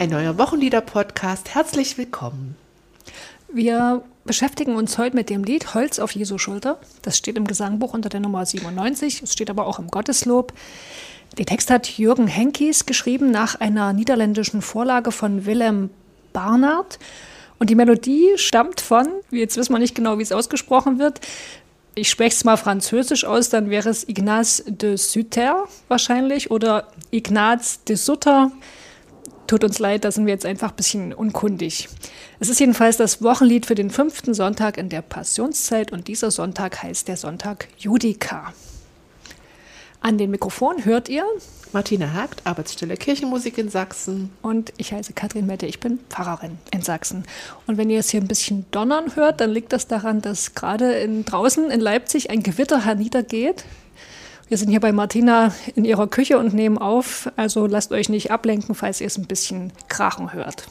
ein neuer Wochenlieder-Podcast. Herzlich willkommen. Wir beschäftigen uns heute mit dem Lied Holz auf Jesu Schulter. Das steht im Gesangbuch unter der Nummer 97. Es steht aber auch im Gotteslob. Den Text hat Jürgen Henkies geschrieben nach einer niederländischen Vorlage von Willem Barnard. Und die Melodie stammt von, jetzt wissen wir nicht genau, wie es ausgesprochen wird. Ich spreche es mal französisch aus, dann wäre es Ignaz de Sutter wahrscheinlich oder Ignaz de Sutter. Tut uns leid, da sind wir jetzt einfach ein bisschen unkundig. Es ist jedenfalls das Wochenlied für den fünften Sonntag in der Passionszeit und dieser Sonntag heißt der Sonntag Judika. An den Mikrofon hört ihr Martina Hagt, Arbeitsstelle Kirchenmusik in Sachsen. Und ich heiße Katrin Mette, ich bin Pfarrerin in Sachsen. Und wenn ihr es hier ein bisschen donnern hört, dann liegt das daran, dass gerade in, draußen in Leipzig ein Gewitter herniedergeht. Wir sind hier bei Martina in ihrer Küche und nehmen auf, also lasst euch nicht ablenken, falls ihr es ein bisschen krachen hört.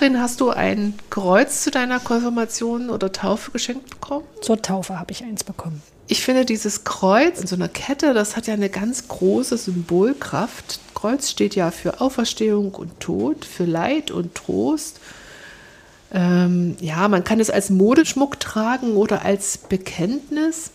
Katrin, hast du ein Kreuz zu deiner Konfirmation oder Taufe geschenkt bekommen? Zur Taufe habe ich eins bekommen. Ich finde dieses Kreuz in so einer Kette, das hat ja eine ganz große Symbolkraft. Kreuz steht ja für Auferstehung und Tod, für Leid und Trost. Ähm, ja, man kann es als Modeschmuck tragen oder als Bekenntnis.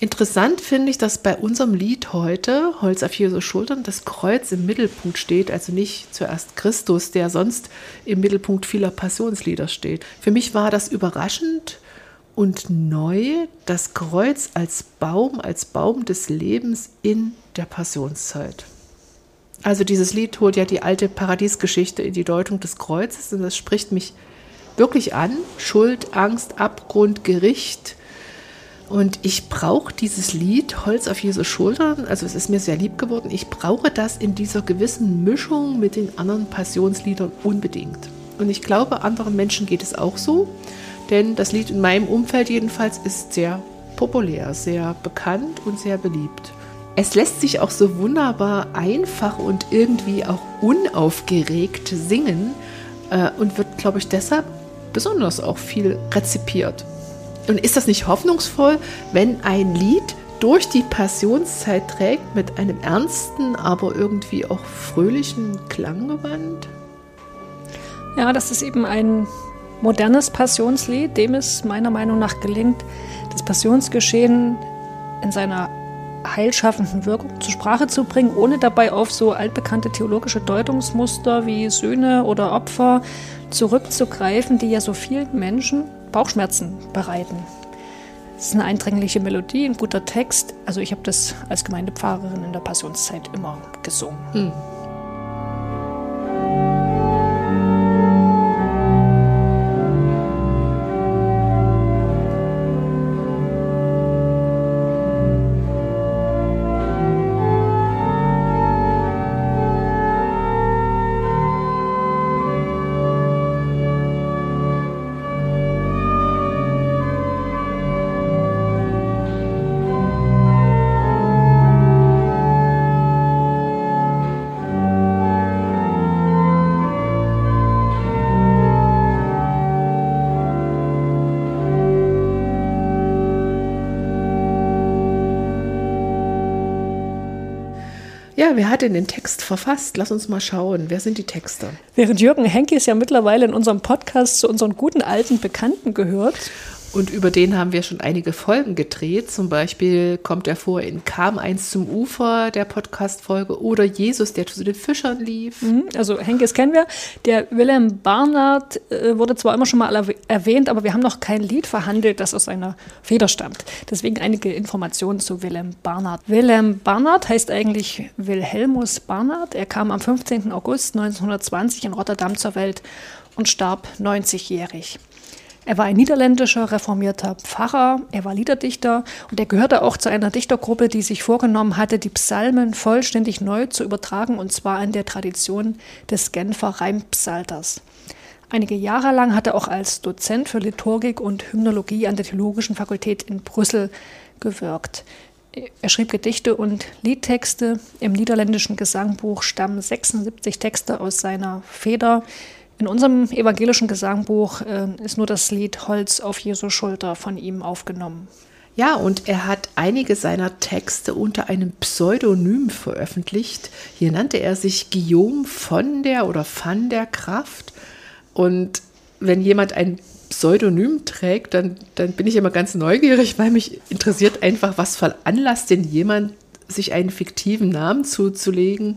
Interessant finde ich, dass bei unserem Lied heute, Holz auf Jesu Schultern, das Kreuz im Mittelpunkt steht, also nicht zuerst Christus, der sonst im Mittelpunkt vieler Passionslieder steht. Für mich war das überraschend und neu, das Kreuz als Baum, als Baum des Lebens in der Passionszeit. Also dieses Lied holt ja die alte Paradiesgeschichte in die Deutung des Kreuzes und das spricht mich wirklich an. Schuld, Angst, Abgrund, Gericht, und ich brauche dieses Lied Holz auf Jesu Schultern, also es ist mir sehr lieb geworden, ich brauche das in dieser gewissen Mischung mit den anderen Passionsliedern unbedingt. Und ich glaube, anderen Menschen geht es auch so, denn das Lied in meinem Umfeld jedenfalls ist sehr populär, sehr bekannt und sehr beliebt. Es lässt sich auch so wunderbar einfach und irgendwie auch unaufgeregt singen äh, und wird, glaube ich, deshalb besonders auch viel rezipiert. Und ist das nicht hoffnungsvoll, wenn ein Lied durch die Passionszeit trägt mit einem ernsten, aber irgendwie auch fröhlichen Klanggewand? Ja, das ist eben ein modernes Passionslied, dem es meiner Meinung nach gelingt, das Passionsgeschehen in seiner heilschaffenden Wirkung zur Sprache zu bringen, ohne dabei auf so altbekannte theologische Deutungsmuster wie Söhne oder Opfer zurückzugreifen, die ja so vielen Menschen Bauchschmerzen bereiten. Es ist eine eindringliche Melodie, ein guter Text. Also ich habe das als Gemeindepfarrerin in der Passionszeit immer gesungen. Mhm. Wer hat denn den Text verfasst? Lass uns mal schauen. Wer sind die Texter? Während Jürgen Henkes ja mittlerweile in unserem Podcast zu unseren guten alten Bekannten gehört und über den haben wir schon einige Folgen gedreht. Zum Beispiel kommt er vor in Kam eins zum Ufer, der Podcast-Folge, oder Jesus, der zu den Fischern lief. Mhm, also Henkes kennen wir. Der Wilhelm Barnard äh, wurde zwar immer schon mal erwähnt, aber wir haben noch kein Lied verhandelt, das aus seiner Feder stammt. Deswegen einige Informationen zu Wilhelm Barnard. Wilhelm Barnard heißt eigentlich Wilhelmus Barnard. Er kam am 15. August 1920 in Rotterdam zur Welt und starb 90-jährig. Er war ein niederländischer reformierter Pfarrer, er war Liederdichter und er gehörte auch zu einer Dichtergruppe, die sich vorgenommen hatte, die Psalmen vollständig neu zu übertragen und zwar in der Tradition des Genfer Reimpsalters. Einige Jahre lang hat er auch als Dozent für Liturgik und Hymnologie an der Theologischen Fakultät in Brüssel gewirkt. Er schrieb Gedichte und Liedtexte. Im niederländischen Gesangbuch stammen 76 Texte aus seiner Feder. In unserem evangelischen Gesangbuch äh, ist nur das Lied Holz auf Jesu Schulter von ihm aufgenommen. Ja, und er hat einige seiner Texte unter einem Pseudonym veröffentlicht. Hier nannte er sich Guillaume von der oder van der Kraft. Und wenn jemand ein Pseudonym trägt, dann, dann bin ich immer ganz neugierig, weil mich interessiert einfach, was veranlasst denn jemand, sich einen fiktiven Namen zuzulegen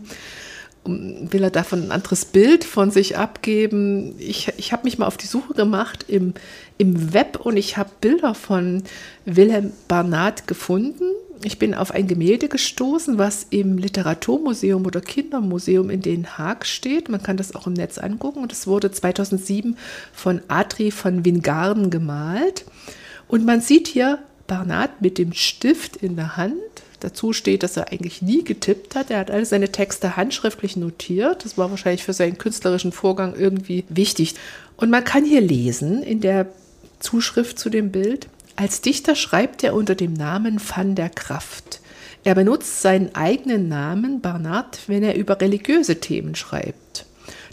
will er davon ein anderes Bild von sich abgeben. Ich, ich habe mich mal auf die Suche gemacht im, im Web und ich habe Bilder von Wilhelm Barnard gefunden. Ich bin auf ein Gemälde gestoßen, was im Literaturmuseum oder Kindermuseum in Den Haag steht. Man kann das auch im Netz angucken und es wurde 2007 von Adri von Wingarden gemalt. Und man sieht hier Barnard mit dem Stift in der Hand dazu steht, dass er eigentlich nie getippt hat. Er hat alle seine Texte handschriftlich notiert. Das war wahrscheinlich für seinen künstlerischen Vorgang irgendwie wichtig. Und man kann hier lesen in der Zuschrift zu dem Bild, als Dichter schreibt er unter dem Namen Van der Kraft. Er benutzt seinen eigenen Namen Barnard, wenn er über religiöse Themen schreibt.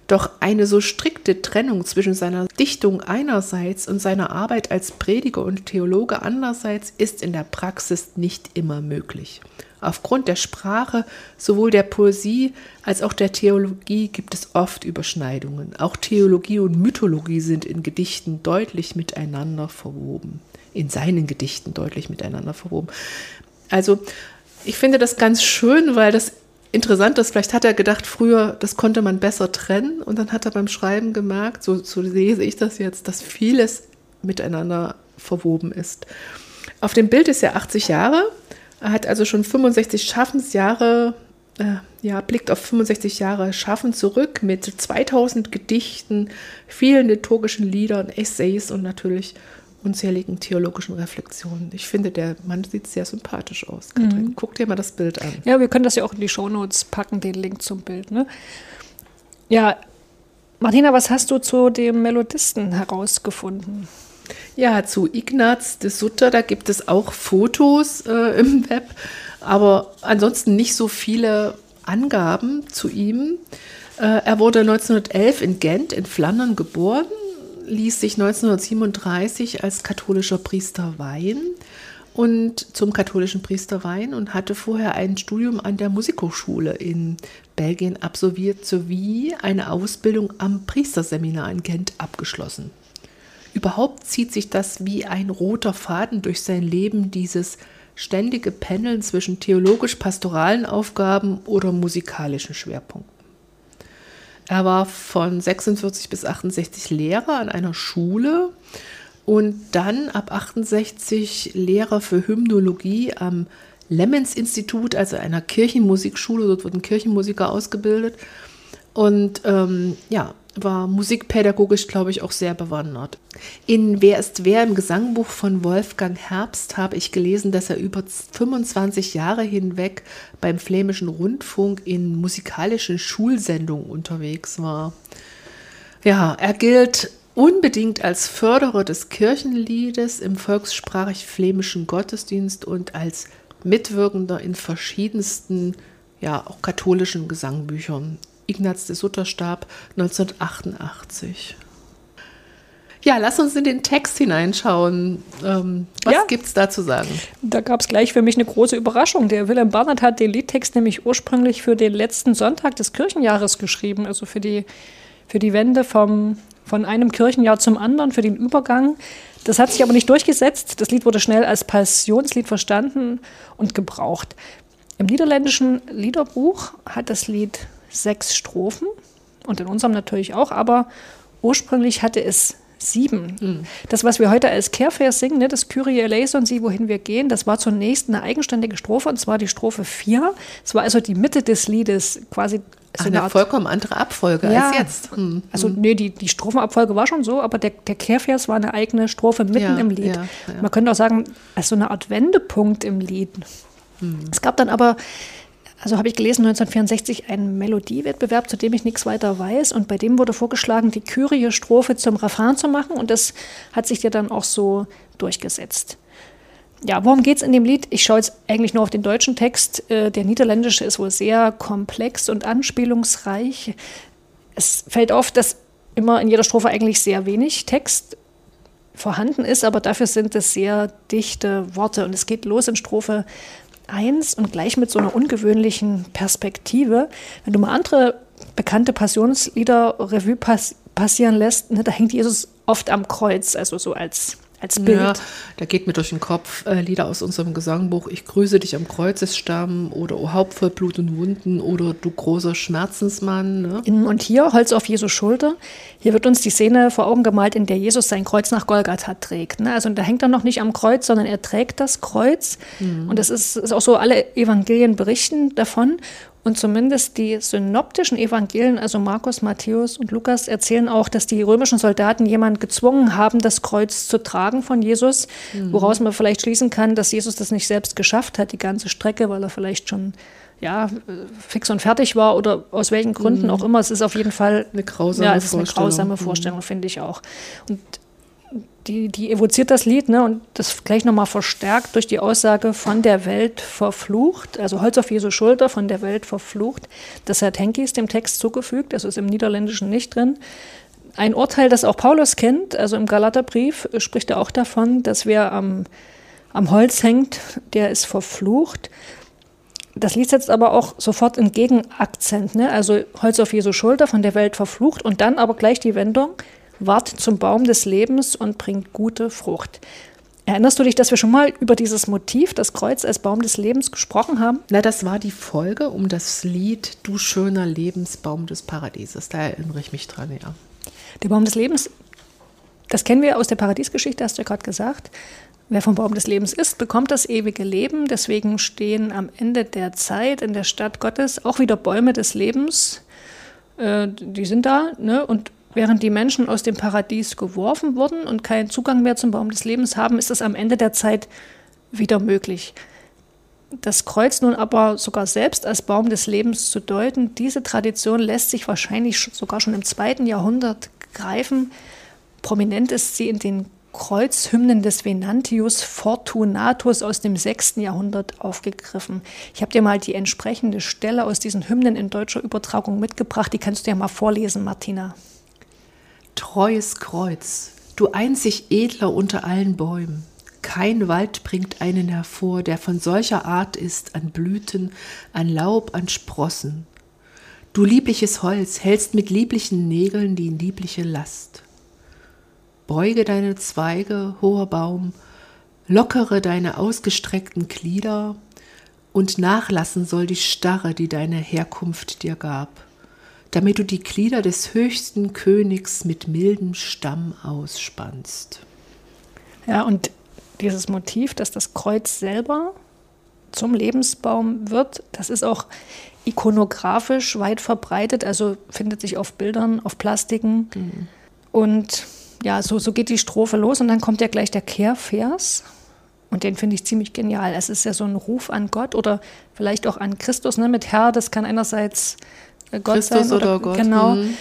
Doch eine so strikte Trennung zwischen seiner Dichtung einerseits und seiner Arbeit als Prediger und Theologe andererseits ist in der Praxis nicht immer möglich. Aufgrund der Sprache, sowohl der Poesie als auch der Theologie gibt es oft Überschneidungen. Auch Theologie und Mythologie sind in Gedichten deutlich miteinander verwoben. In seinen Gedichten deutlich miteinander verwoben. Also ich finde das ganz schön, weil das interessant ist, vielleicht hat er gedacht, früher, das konnte man besser trennen und dann hat er beim Schreiben gemerkt, so, so lese ich das jetzt, dass vieles miteinander verwoben ist. Auf dem Bild ist er 80 Jahre, er hat also schon 65 Schaffensjahre, äh, ja, blickt auf 65 Jahre Schaffen zurück mit 2000 Gedichten, vielen liturgischen Liedern, Essays und natürlich unzähligen theologischen Reflexionen. Ich finde, der Mann sieht sehr sympathisch aus. Katrin, mhm. guck dir mal das Bild an. Ja, wir können das ja auch in die Shownotes packen, den Link zum Bild. Ne? Ja, Martina, was hast du zu dem Melodisten herausgefunden? Ja, zu Ignaz de Sutter, da gibt es auch Fotos äh, im Web, aber ansonsten nicht so viele Angaben zu ihm. Äh, er wurde 1911 in Gent in Flandern geboren ließ sich 1937 als katholischer Priester weihen und zum katholischen Priester weihen und hatte vorher ein Studium an der Musikhochschule in Belgien absolviert sowie eine Ausbildung am Priesterseminar in Gent abgeschlossen. Überhaupt zieht sich das wie ein roter Faden durch sein Leben, dieses ständige Pendeln zwischen theologisch-pastoralen Aufgaben oder musikalischen Schwerpunkten. Er war von 46 bis 68 Lehrer an einer Schule und dann ab 68 Lehrer für Hymnologie am Lemmens-Institut, also einer Kirchenmusikschule. Dort wurden Kirchenmusiker ausgebildet. Und ähm, ja, war musikpädagogisch, glaube ich, auch sehr bewandert. In Wer ist wer im Gesangbuch von Wolfgang Herbst habe ich gelesen, dass er über 25 Jahre hinweg beim Flämischen Rundfunk in musikalischen Schulsendungen unterwegs war. Ja, er gilt unbedingt als Förderer des Kirchenliedes im volkssprachig flämischen Gottesdienst und als Mitwirkender in verschiedensten, ja, auch katholischen Gesangbüchern. Ignaz de Sutter starb 1988. Ja, lass uns in den Text hineinschauen. Ähm, was ja. gibt es da zu sagen? Da gab es gleich für mich eine große Überraschung. Der Wilhelm Barnard hat den Liedtext nämlich ursprünglich für den letzten Sonntag des Kirchenjahres geschrieben, also für die, für die Wende vom, von einem Kirchenjahr zum anderen, für den Übergang. Das hat sich aber nicht durchgesetzt. Das Lied wurde schnell als Passionslied verstanden und gebraucht. Im niederländischen Liederbuch hat das Lied sechs Strophen und in unserem natürlich auch, aber ursprünglich hatte es sieben. Mhm. Das, was wir heute als Kehrvers singen, ne, das Kyrie eleison, sie, wohin wir gehen, das war zunächst eine eigenständige Strophe, und zwar die Strophe 4. Es war also die Mitte des Liedes, quasi so Ach, eine, eine vollkommen andere Abfolge ja, als jetzt. Hm. Also, nee, die, die Strophenabfolge war schon so, aber der, der Kehrvers war eine eigene Strophe mitten ja, im Lied. Ja, Man könnte auch sagen, als so eine Art Wendepunkt im Lied. Hm. Es gab dann aber also habe ich gelesen, 1964 einen Melodiewettbewerb, zu dem ich nichts weiter weiß. Und bei dem wurde vorgeschlagen, die Kyrie-Strophe zum Refrain zu machen. Und das hat sich ja dann auch so durchgesetzt. Ja, worum geht es in dem Lied? Ich schaue jetzt eigentlich nur auf den deutschen Text. Äh, der niederländische ist wohl sehr komplex und anspielungsreich. Es fällt auf, dass immer in jeder Strophe eigentlich sehr wenig Text vorhanden ist, aber dafür sind es sehr dichte Worte. Und es geht los in Strophe 1 und gleich mit so einer ungewöhnlichen Perspektive. Wenn du mal andere bekannte Passionslieder Revue pass passieren lässt, ne, da hängt Jesus oft am Kreuz, also so als als Bild. Ja, da geht mir durch den Kopf äh, Lieder aus unserem Gesangbuch. Ich grüße dich am Kreuzesstamm oder O Haupt voll Blut und Wunden oder Du großer Schmerzensmann. Ne? Und hier Holz auf Jesus Schulter. Hier wird uns die Szene vor Augen gemalt, in der Jesus sein Kreuz nach Golgatha trägt. Ne? Also da hängt er noch nicht am Kreuz, sondern er trägt das Kreuz. Mhm. Und das ist, ist auch so, alle Evangelien berichten davon. Und zumindest die synoptischen Evangelien, also Markus, Matthäus und Lukas, erzählen auch, dass die römischen Soldaten jemanden gezwungen haben, das Kreuz zu tragen von Jesus, mhm. woraus man vielleicht schließen kann, dass Jesus das nicht selbst geschafft hat, die ganze Strecke, weil er vielleicht schon ja, fix und fertig war oder aus welchen Gründen mhm. auch immer. Es ist auf jeden Fall eine grausame ja, es ist eine grausame Vorstellung, mhm. finde ich auch. Und die, die evoziert das Lied ne, und das gleich nochmal verstärkt durch die Aussage von der Welt verflucht, also Holz auf Jesu Schulter, von der Welt verflucht. Das hat Henkis dem Text zugefügt, das ist im Niederländischen nicht drin. Ein Urteil, das auch Paulus kennt, also im Galaterbrief spricht er auch davon, dass wer am, am Holz hängt, der ist verflucht. Das Lied setzt aber auch sofort einen Gegenakzent, ne? also Holz auf Jesu Schulter, von der Welt verflucht und dann aber gleich die Wendung, ward zum Baum des Lebens und bringt gute Frucht. Erinnerst du dich, dass wir schon mal über dieses Motiv, das Kreuz als Baum des Lebens, gesprochen haben? Na, das war die Folge um das Lied Du schöner Lebensbaum des Paradieses. Da erinnere ich mich dran, ja. Der Baum des Lebens, das kennen wir aus der Paradiesgeschichte, hast du ja gerade gesagt. Wer vom Baum des Lebens ist, bekommt das ewige Leben. Deswegen stehen am Ende der Zeit in der Stadt Gottes auch wieder Bäume des Lebens. Äh, die sind da, ne? Und Während die Menschen aus dem Paradies geworfen wurden und keinen Zugang mehr zum Baum des Lebens haben, ist es am Ende der Zeit wieder möglich. Das Kreuz nun aber sogar selbst als Baum des Lebens zu deuten, diese Tradition lässt sich wahrscheinlich sogar schon im zweiten Jahrhundert greifen. Prominent ist sie in den Kreuzhymnen des Venantius Fortunatus aus dem 6. Jahrhundert aufgegriffen. Ich habe dir mal die entsprechende Stelle aus diesen Hymnen in deutscher Übertragung mitgebracht. Die kannst du ja mal vorlesen, Martina treues Kreuz, du einzig edler unter allen Bäumen. Kein Wald bringt einen hervor, der von solcher Art ist an Blüten, an Laub, an Sprossen. Du liebliches Holz hältst mit lieblichen Nägeln die liebliche Last. Beuge deine Zweige, hoher Baum, lockere deine ausgestreckten Glieder, und nachlassen soll die Starre, die deine Herkunft dir gab damit du die Glieder des höchsten Königs mit mildem Stamm ausspannst. Ja, und dieses Motiv, dass das Kreuz selber zum Lebensbaum wird, das ist auch ikonografisch weit verbreitet, also findet sich auf Bildern, auf Plastiken. Mhm. Und ja, so, so geht die Strophe los und dann kommt ja gleich der Kehrvers. Und den finde ich ziemlich genial. Es ist ja so ein Ruf an Gott oder vielleicht auch an Christus, ne? Mit Herr, das kann einerseits Gott Christus sein oder, oder Gott. Genau. Mhm.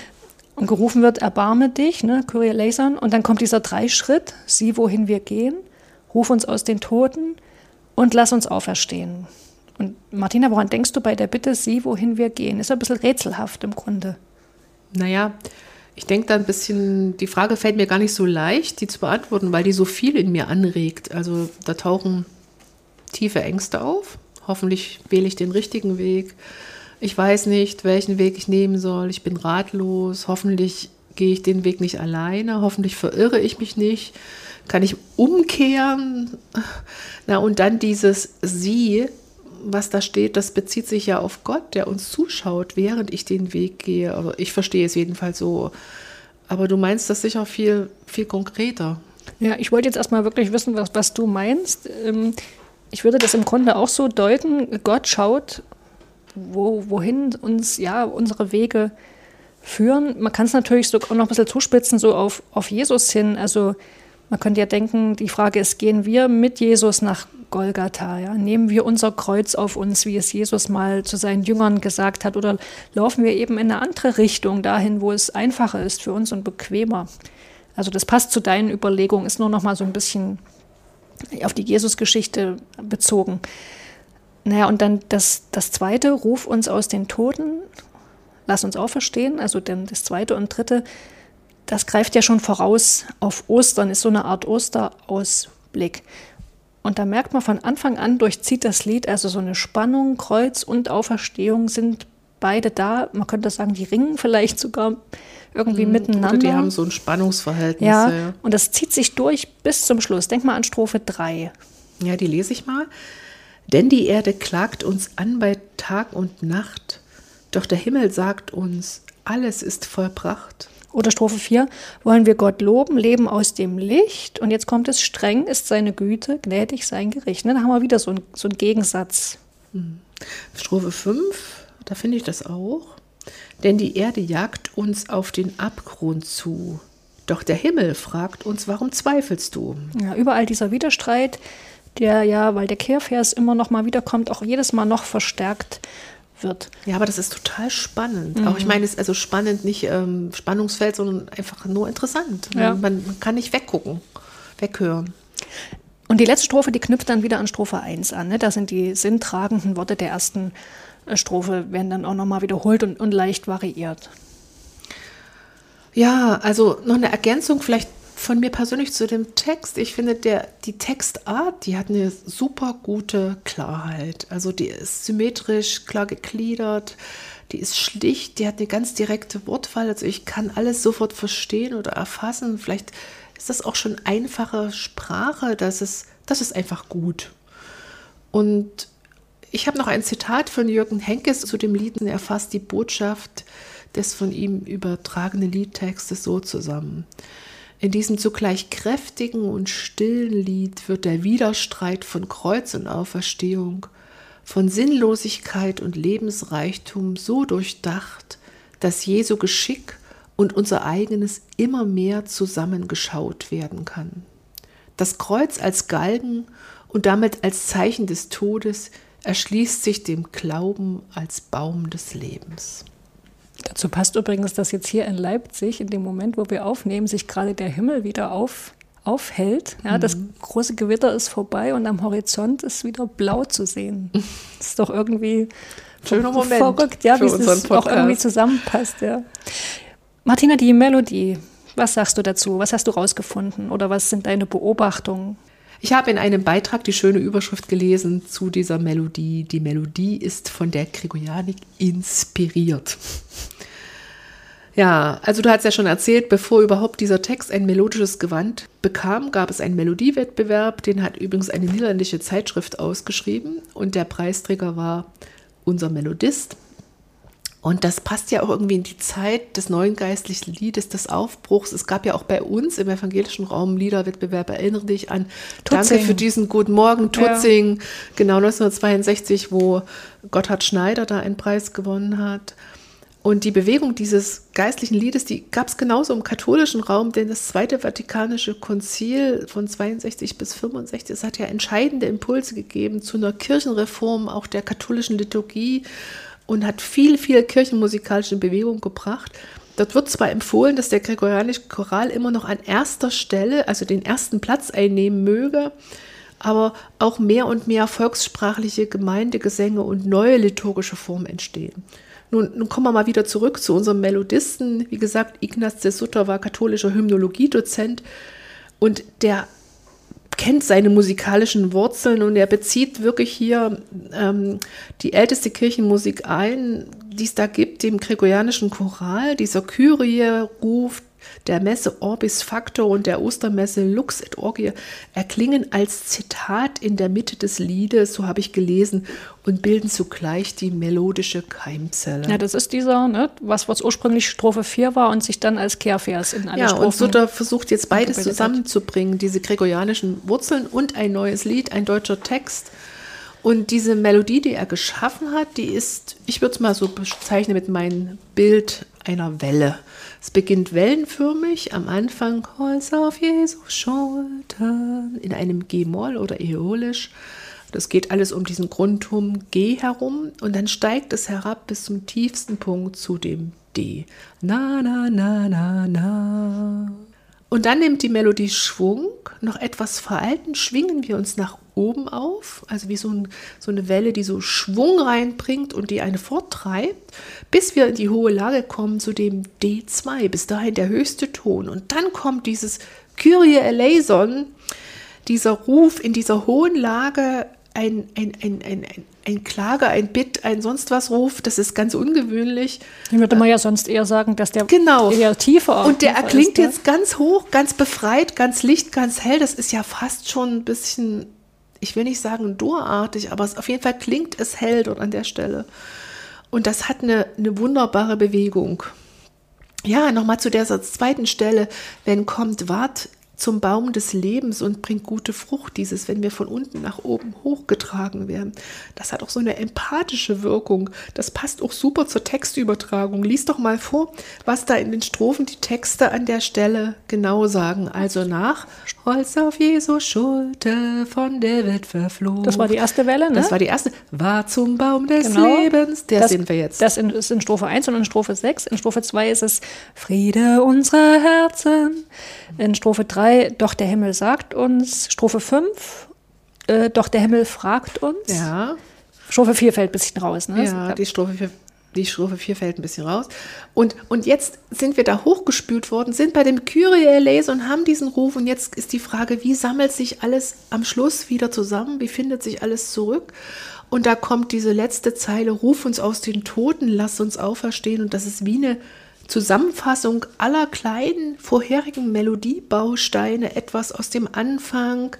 Und gerufen wird, erbarme dich, ne? Kyrie eleison. Und dann kommt dieser Dreischritt, sieh, wohin wir gehen, ruf uns aus den Toten und lass uns auferstehen. Und Martina, woran denkst du bei der Bitte, sieh, wohin wir gehen? Ist ein bisschen rätselhaft im Grunde. Naja, ich denke da ein bisschen, die Frage fällt mir gar nicht so leicht, die zu beantworten, weil die so viel in mir anregt. Also da tauchen tiefe Ängste auf. Hoffentlich wähle ich den richtigen Weg. Ich weiß nicht, welchen Weg ich nehmen soll. Ich bin ratlos. Hoffentlich gehe ich den Weg nicht alleine. Hoffentlich verirre ich mich nicht. Kann ich umkehren? Na, und dann dieses Sie, was da steht, das bezieht sich ja auf Gott, der uns zuschaut, während ich den Weg gehe. Also ich verstehe es jedenfalls so. Aber du meinst das sicher viel, viel konkreter. Ja, ich wollte jetzt erstmal wirklich wissen, was, was du meinst. Ähm, ich würde das im Grunde auch so deuten, Gott schaut, wo, wohin uns ja unsere Wege führen. Man kann es natürlich so auch noch ein bisschen zuspitzen, so auf, auf Jesus hin. Also man könnte ja denken, die Frage ist, gehen wir mit Jesus nach Golgatha? Ja? Nehmen wir unser Kreuz auf uns, wie es Jesus mal zu seinen Jüngern gesagt hat, oder laufen wir eben in eine andere Richtung, dahin, wo es einfacher ist für uns und bequemer? Also das passt zu deinen Überlegungen, ist nur noch mal so ein bisschen auf die Jesus-Geschichte bezogen. Naja, und dann das, das zweite, ruf uns aus den Toten, lass uns auferstehen, also denn das zweite und dritte, das greift ja schon voraus auf Ostern, ist so eine Art Osterausblick. Und da merkt man von Anfang an, durchzieht das Lied, also so eine Spannung, Kreuz und Auferstehung sind beide da. Man könnte sagen, die ringen vielleicht sogar irgendwie mhm, miteinander. Die haben so ein Spannungsverhältnis. Ja, ja, und das zieht sich durch bis zum Schluss. Denk mal an Strophe 3. Ja, die lese ich mal. Denn die Erde klagt uns an bei Tag und Nacht, doch der Himmel sagt uns, alles ist vollbracht. Oder Strophe 4, wollen wir Gott loben, leben aus dem Licht. Und jetzt kommt es, streng ist seine Güte, gnädig sein Gericht. Ne? Da haben wir wieder so, ein, so einen Gegensatz. Hm. Strophe 5, da finde ich das auch. Denn die Erde jagt uns auf den Abgrund zu. Doch der Himmel fragt uns, warum zweifelst du? Ja, überall dieser Widerstreit, der ja, weil der Kehrvers immer noch mal wiederkommt, auch jedes Mal noch verstärkt wird. Ja, aber das ist total spannend. Mhm. Auch ich meine, es ist also spannend, nicht ähm, Spannungsfeld, sondern einfach nur interessant. Ja. Man, man, kann nicht weggucken, weghören. Und die letzte Strophe, die knüpft dann wieder an Strophe 1 an. Ne? Da sind die sinntragenden Worte der ersten äh, Strophe, werden dann auch nochmal wiederholt und, und leicht variiert. Ja, also noch eine Ergänzung vielleicht von mir persönlich zu dem Text. Ich finde, der, die Textart, die hat eine super gute Klarheit. Also die ist symmetrisch, klar gegliedert, die ist schlicht, die hat eine ganz direkte Wortwahl. Also ich kann alles sofort verstehen oder erfassen. Vielleicht ist das auch schon einfache Sprache, das ist, das ist einfach gut. Und ich habe noch ein Zitat von Jürgen Henkes zu dem Lied. Er fasst die Botschaft des von ihm übertragenen Liedtextes so zusammen. In diesem zugleich kräftigen und stillen Lied wird der Widerstreit von Kreuz und Auferstehung, von Sinnlosigkeit und Lebensreichtum so durchdacht, dass Jesu Geschick und unser eigenes immer mehr zusammengeschaut werden kann. Das Kreuz als Galgen und damit als Zeichen des Todes erschließt sich dem Glauben als Baum des Lebens. Dazu passt übrigens, dass jetzt hier in Leipzig, in dem Moment, wo wir aufnehmen, sich gerade der Himmel wieder auf, aufhält. Ja, mhm. Das große Gewitter ist vorbei und am Horizont ist wieder blau zu sehen. Das ist doch irgendwie Schöner Moment verrückt, ja, wie es auch irgendwie zusammenpasst. Ja. Martina, die Melodie, was sagst du dazu? Was hast du rausgefunden oder was sind deine Beobachtungen? Ich habe in einem Beitrag die schöne Überschrift gelesen zu dieser Melodie. Die Melodie ist von der Gregorianik inspiriert. Ja, also du hast ja schon erzählt, bevor überhaupt dieser Text ein melodisches Gewand bekam, gab es einen Melodiewettbewerb. Den hat übrigens eine niederländische Zeitschrift ausgeschrieben und der Preisträger war unser Melodist. Und das passt ja auch irgendwie in die Zeit des neuen geistlichen Liedes, des Aufbruchs. Es gab ja auch bei uns im evangelischen Raum Liederwettbewerb, erinnere dich an Tutzing. Danke für diesen Guten Morgen, Tutzing, genau 1962, wo Gotthard Schneider da einen Preis gewonnen hat. Und die Bewegung dieses geistlichen Liedes, die gab es genauso im katholischen Raum, denn das Zweite Vatikanische Konzil von 62 bis 65, das hat ja entscheidende Impulse gegeben zu einer Kirchenreform auch der katholischen Liturgie und hat viel, viel kirchenmusikalische Bewegung gebracht. Dort wird zwar empfohlen, dass der gregorianische Choral immer noch an erster Stelle, also den ersten Platz einnehmen möge, aber auch mehr und mehr volkssprachliche Gemeindegesänge und neue liturgische Formen entstehen. Nun, nun kommen wir mal wieder zurück zu unserem Melodisten. Wie gesagt, Ignaz de Sutter war katholischer Hymnologiedozent und der kennt seine musikalischen Wurzeln und er bezieht wirklich hier ähm, die älteste Kirchenmusik ein, die es da gibt, dem gregorianischen Choral. Dieser Kyrie ruft der Messe Orbis Factor und der Ostermesse Lux et Orgie erklingen als Zitat in der Mitte des Liedes, so habe ich gelesen, und bilden zugleich die melodische Keimzelle. Ja, das ist dieser, ne, was, was ursprünglich Strophe 4 war und sich dann als Kehrvers in alle ja, Strophen... und Sutter versucht jetzt beides zusammenzubringen, diese gregorianischen Wurzeln und ein neues Lied, ein deutscher Text. Und diese Melodie, die er geschaffen hat, die ist, ich würde es mal so bezeichnen mit meinem Bild einer Welle. Es beginnt wellenförmig, am Anfang Holz auf Jesu Schultern, in einem G-Moll oder Äolisch. Das geht alles um diesen Grundton G herum und dann steigt es herab bis zum tiefsten Punkt zu dem D. Na, na, na, na, na. Und dann nimmt die Melodie Schwung, noch etwas veralten, schwingen wir uns nach oben auf, also wie so, ein, so eine Welle, die so Schwung reinbringt und die eine forttreibt, bis wir in die hohe Lage kommen zu dem D2, bis dahin der höchste Ton. Und dann kommt dieses Kyrie eleison, dieser Ruf in dieser hohen Lage, ein, ein, ein, ein, ein, ein Klage, ein Bitt, ein sonst was Ruf, das ist ganz ungewöhnlich. Dann würde man ja sonst eher sagen, dass der Genau. eher tiefer Und der erklingt ist, ne? jetzt ganz hoch, ganz befreit, ganz licht, ganz hell. Das ist ja fast schon ein bisschen, ich will nicht sagen durartig, aber es, auf jeden Fall klingt es hell dort an der Stelle. Und das hat eine, eine wunderbare Bewegung. Ja, nochmal zu dieser zweiten Stelle. Wenn kommt, wart zum Baum des Lebens und bringt gute Frucht. Dieses, wenn wir von unten nach oben hochgetragen werden. Das hat auch so eine empathische Wirkung. Das passt auch super zur Textübertragung. Lies doch mal vor, was da in den Strophen die Texte an der Stelle genau sagen. Also nach Holz auf Jesu Schulter von der Witwe floh. Das war die erste Welle, ne? Das war die erste. War zum Baum des Genau. Lebens. Der das, sind wir jetzt. Das ist in Strophe 1 und in Strophe 6. In Strophe 2 ist es Friede unserer Herzen. In Strophe 3, doch der Himmel sagt uns. Strophe 5, äh, doch der Himmel fragt uns. ja. Strophe 4 fällt ein bisschen raus. Ne? Ja, die Strophe 4, die Strophe 4 fällt ein bisschen raus. Und, und jetzt sind wir da hochgespült worden, sind bei dem Kyrie eleison und haben diesen Ruf. Und jetzt ist die Frage, wie sammelt sich alles am Schluss wieder zusammen? Wie findet sich alles zurück? Und da kommt diese letzte Zeile, ruf uns aus den Toten, lass uns auferstehen. Und das ist wie eine Zusammenfassung aller kleinen vorherigen Melodiebausteine, etwas aus dem Anfang,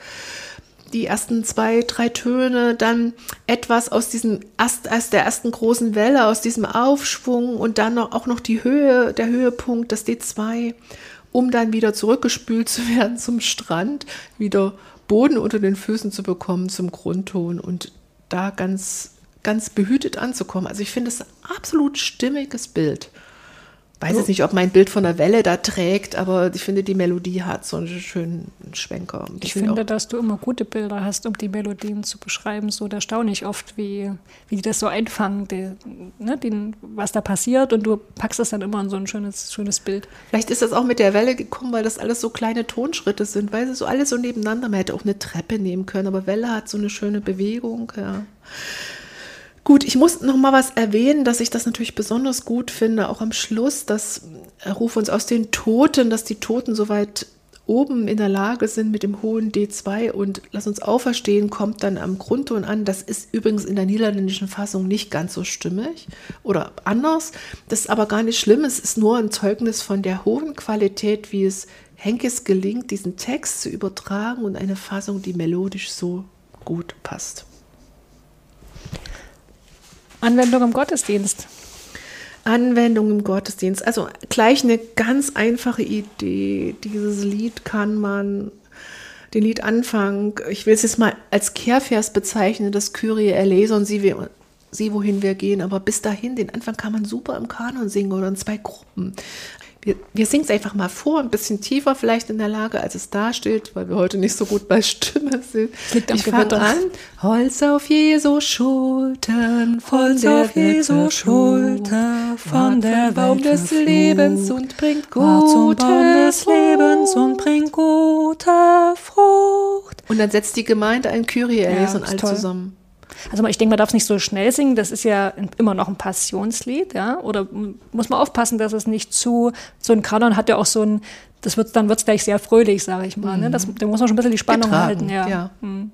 die ersten zwei, drei Töne, dann etwas aus diesem Ast, aus der ersten großen Welle, aus diesem Aufschwung und dann noch, auch noch die Höhe, der Höhepunkt, das D2, um dann wieder zurückgespült zu werden zum Strand, wieder Boden unter den Füßen zu bekommen zum Grundton und da ganz, ganz behütet anzukommen. Also ich finde es ein absolut stimmiges Bild. Weiß jetzt nicht, ob mein Bild von der Welle da trägt, aber ich finde, die Melodie hat so einen schönen Schwenker. Ich finde finde, auch- dass du immer gute Bilder hast, um die Melodien zu beschreiben. So da staune ich oft, wie, wie die das so einfangen, die, ne, den, was da passiert. Und du packst das dann immer in so ein schönes, schönes Bild. Vielleicht ist das auch mit der Welle gekommen, weil das alles so kleine Tonschritte sind, weil sie so alles so nebeneinander. Man hätte auch eine Treppe nehmen können, aber Welle hat so eine schöne Bewegung. Ja. Gut, ich muss noch mal was erwähnen, dass ich das natürlich besonders gut finde, auch am Schluss, dass äh, Ruf uns aus den Toten, dass die Toten so weit oben in der Lage sind mit dem hohen D2 und lass uns auferstehen, kommt dann am Grundton an. Das ist übrigens in der niederländischen Fassung nicht ganz so stimmig oder anders. Das ist aber gar nicht schlimm. Es ist nur ein Zeugnis von der hohen Qualität, wie es Henkes gelingt, diesen Text zu übertragen und eine Fassung, die melodisch so gut passt. Anwendung im Gottesdienst. Anwendung im Gottesdienst. Also gleich eine ganz einfache Idee. Dieses Lied kann man, den Liedanfang, ich will es jetzt mal als Kehrvers bezeichnen, das Kyrie eleison, sie, sie wohin wir gehen, aber bis dahin, den Anfang kann man super im Kanon singen oder in zwei Gruppen wir, wir singen es einfach mal vor, ein bisschen tiefer vielleicht in der Lage, als es da steht, weil wir heute nicht so gut bei Stimme sind. Liegt ich fange an. Holz auf Jesu Schultern, Holz auf Jesu Schulter, von der Baum des Lebens und bringt gute Baum des Lebens und bringt gute Frucht. Und dann setzt die Gemeinde ein Kyrie ja, und all zusammen. Also ich denke, man darf es nicht so schnell singen, das ist ja immer noch ein Passionslied, ja. Oder muss man aufpassen, dass es nicht zu, so ein Kanon hat ja auch so ein, das wird dann wird es gleich sehr fröhlich, sage ich mal. Ne? Das, da muss man schon ein bisschen die Spannung Getragen, halten, ja. ja. Mhm.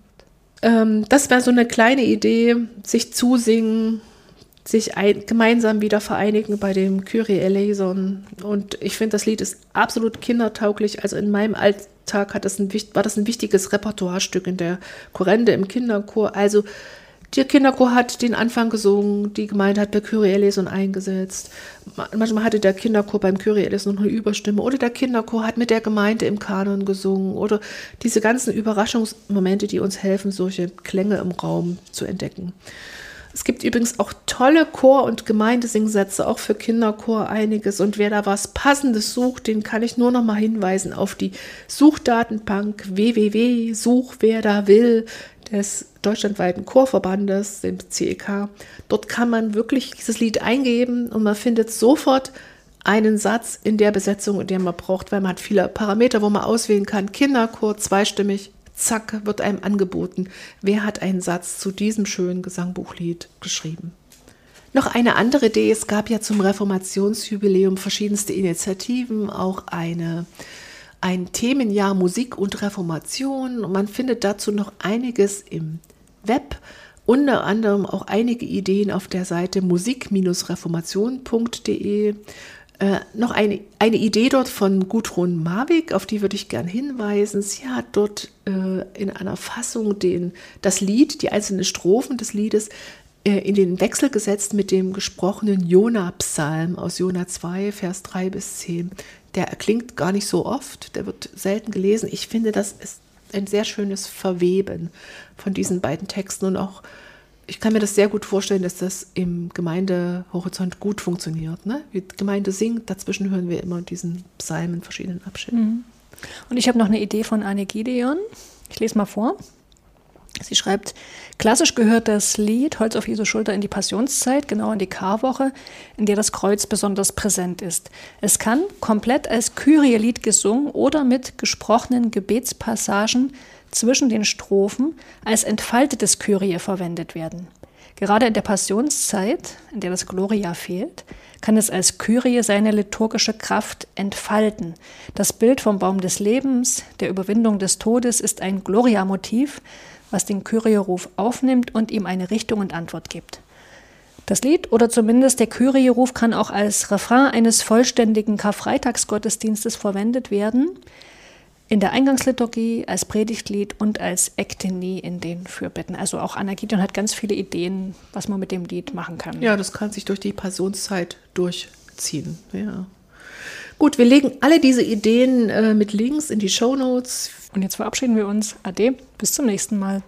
Ähm, das wäre so eine kleine Idee, sich zusingen, sich ein, gemeinsam wieder vereinigen bei dem Kyrie eleison. Und ich finde, das Lied ist absolut kindertauglich. Also in meinem Alltag hat das ein, war das ein wichtiges Repertoirestück in der Chorende im Kinderchor. Also der Kinderchor hat den Anfang gesungen, die Gemeinde hat bei Kyrie eleison eingesetzt. Manchmal hatte der Kinderchor beim Kyrie eleison eine Überstimme oder der Kinderchor hat mit der Gemeinde im Kanon gesungen oder diese ganzen Überraschungsmomente, die uns helfen, solche Klänge im Raum zu entdecken. Es gibt übrigens auch tolle Chor- und Gemeindesingsätze, auch für Kinderchor einiges. Und wer da was Passendes sucht, den kann ich nur noch mal hinweisen auf die Suchdatenbank www.suchwerdawill des deutschlandweiten Chorverbandes, dem CEK. Dort kann man wirklich dieses Lied eingeben und man findet sofort einen Satz in der Besetzung, in der man braucht, weil man hat viele Parameter, wo man auswählen kann. Kinderchor, zweistimmig, zack, wird einem angeboten. Wer hat einen Satz zu diesem schönen Gesangbuchlied geschrieben? Noch eine andere Idee, es gab ja zum Reformationsjubiläum verschiedenste Initiativen, auch eine ein Themenjahr Musik und Reformation. Und man findet dazu noch einiges im Web, unter anderem auch einige Ideen auf der Seite musik-reformation.de. Äh, noch eine, eine Idee dort von Gudrun Marwig, auf die würde ich gern hinweisen. Sie hat dort äh, in einer Fassung den, das Lied, die einzelnen Strophen des Liedes äh, in den Wechsel gesetzt mit dem gesprochenen Jona-Psalm aus Jona 2, Vers 3 bis 10 der klingt gar nicht so oft, der wird selten gelesen. Ich finde, das ist ein sehr schönes Verweben von diesen beiden Texten und auch, ich kann mir das sehr gut vorstellen, dass das im Gemeindehorizont gut funktioniert. Ne? Die Gemeinde singt, dazwischen hören wir immer diesen Psalm in verschiedenen Abschnitten. Mhm. Und ich habe noch eine Idee von Anne Gideon. Ich lese mal vor. Sie schreibt, klassisch gehört das Lied Holz auf Jesu Schulter in die Passionszeit, genau in die Karwoche, in der das Kreuz besonders präsent ist. Es kann komplett als Kyrie-Lied gesungen oder mit gesprochenen Gebetspassagen zwischen den Strophen als entfaltetes Kyrie verwendet werden. Gerade in der Passionszeit, in der das Gloria fehlt, kann es als Kyrie seine liturgische Kraft entfalten. Das Bild vom Baum des Lebens, der Überwindung des Todes, ist ein Gloria-Motiv, was den Kyrie-Ruf aufnimmt und ihm eine Richtung und Antwort gibt. Das Lied oder zumindest der Kyrie-Ruf kann auch als Refrain eines vollständigen Karfreitagsgottesdienstes verwendet werden, in der Eingangsliturgie, als Predigtlied und als Ektenie in den Fürbitten. Also auch Anna hat ganz viele Ideen, was man mit dem Lied machen kann. Ja, das kann sich durch die Passionszeit durchziehen. Ja. Gut, wir legen alle diese Ideen äh, mit Links in die Show Notes. Und jetzt verabschieden wir uns. Ade, bis zum nächsten Mal.